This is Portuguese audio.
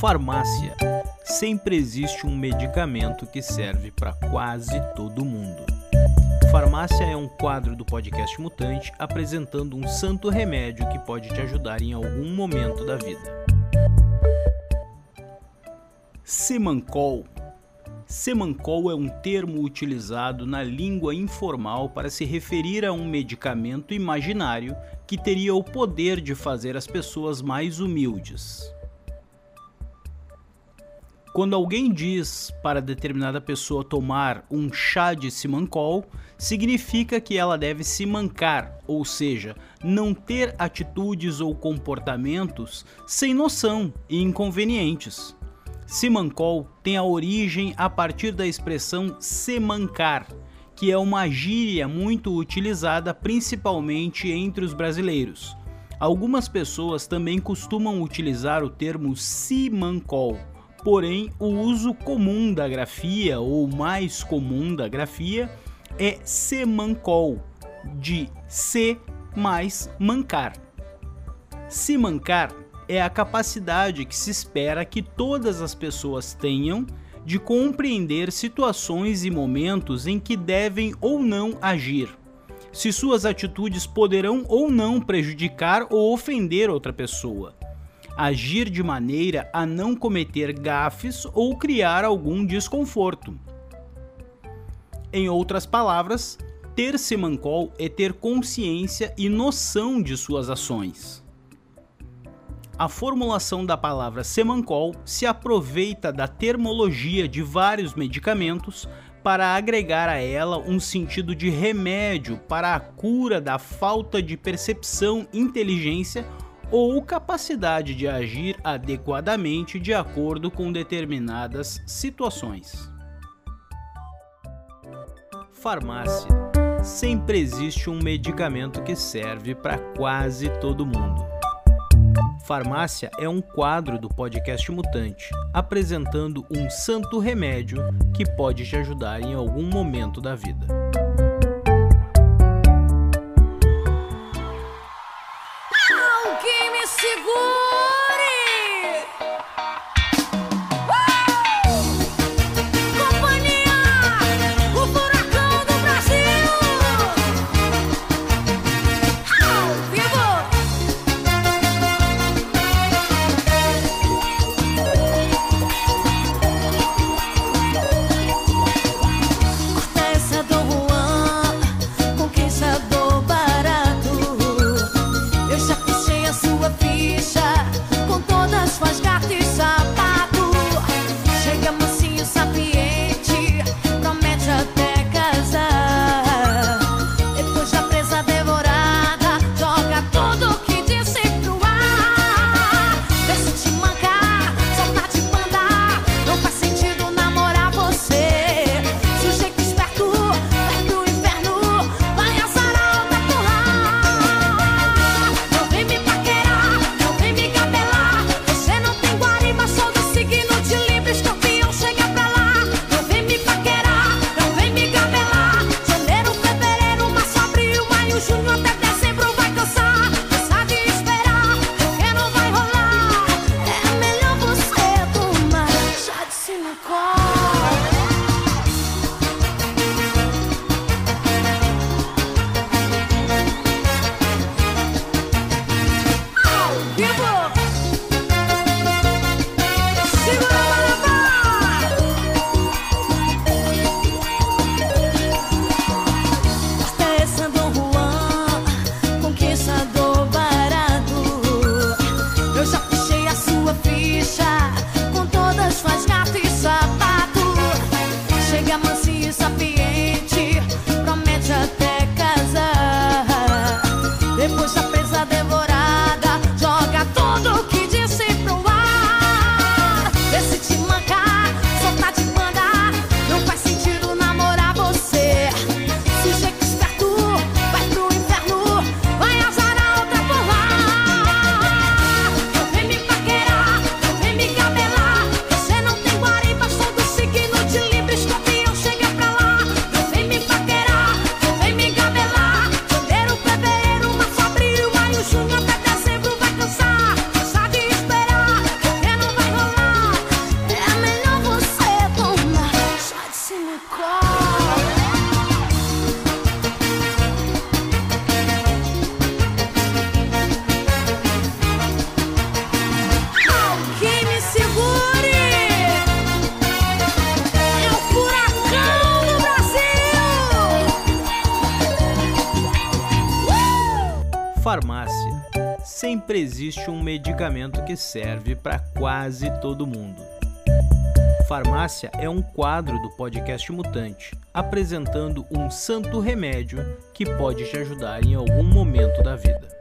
Farmácia. Sempre existe um medicamento que serve para quase todo mundo. Farmácia é um quadro do podcast Mutante apresentando um santo remédio que pode te ajudar em algum momento da vida. Semancol. Semancol é um termo utilizado na língua informal para se referir a um medicamento imaginário que teria o poder de fazer as pessoas mais humildes. Quando alguém diz para determinada pessoa tomar um chá de simancol, significa que ela deve se mancar, ou seja, não ter atitudes ou comportamentos sem noção e inconvenientes. Simancol tem a origem a partir da expressão se mancar, que é uma gíria muito utilizada principalmente entre os brasileiros. Algumas pessoas também costumam utilizar o termo simancol porém o uso comum da grafia, ou mais comum da grafia, é semancol, de se mais mancar. Se mancar é a capacidade que se espera que todas as pessoas tenham de compreender situações e momentos em que devem ou não agir, se suas atitudes poderão ou não prejudicar ou ofender outra pessoa agir de maneira a não cometer gafes ou criar algum desconforto. Em outras palavras, ter semancol é ter consciência e noção de suas ações. A formulação da palavra semancol se aproveita da termologia de vários medicamentos para agregar a ela um sentido de remédio para a cura da falta de percepção, inteligência ou capacidade de agir adequadamente de acordo com determinadas situações. Farmácia. Sempre existe um medicamento que serve para quase todo mundo. Farmácia é um quadro do podcast Mutante, apresentando um santo remédio que pode te ajudar em algum momento da vida. Farmácia. Sempre existe um medicamento que serve para quase todo mundo. Farmácia é um quadro do podcast Mutante, apresentando um santo remédio que pode te ajudar em algum momento da vida.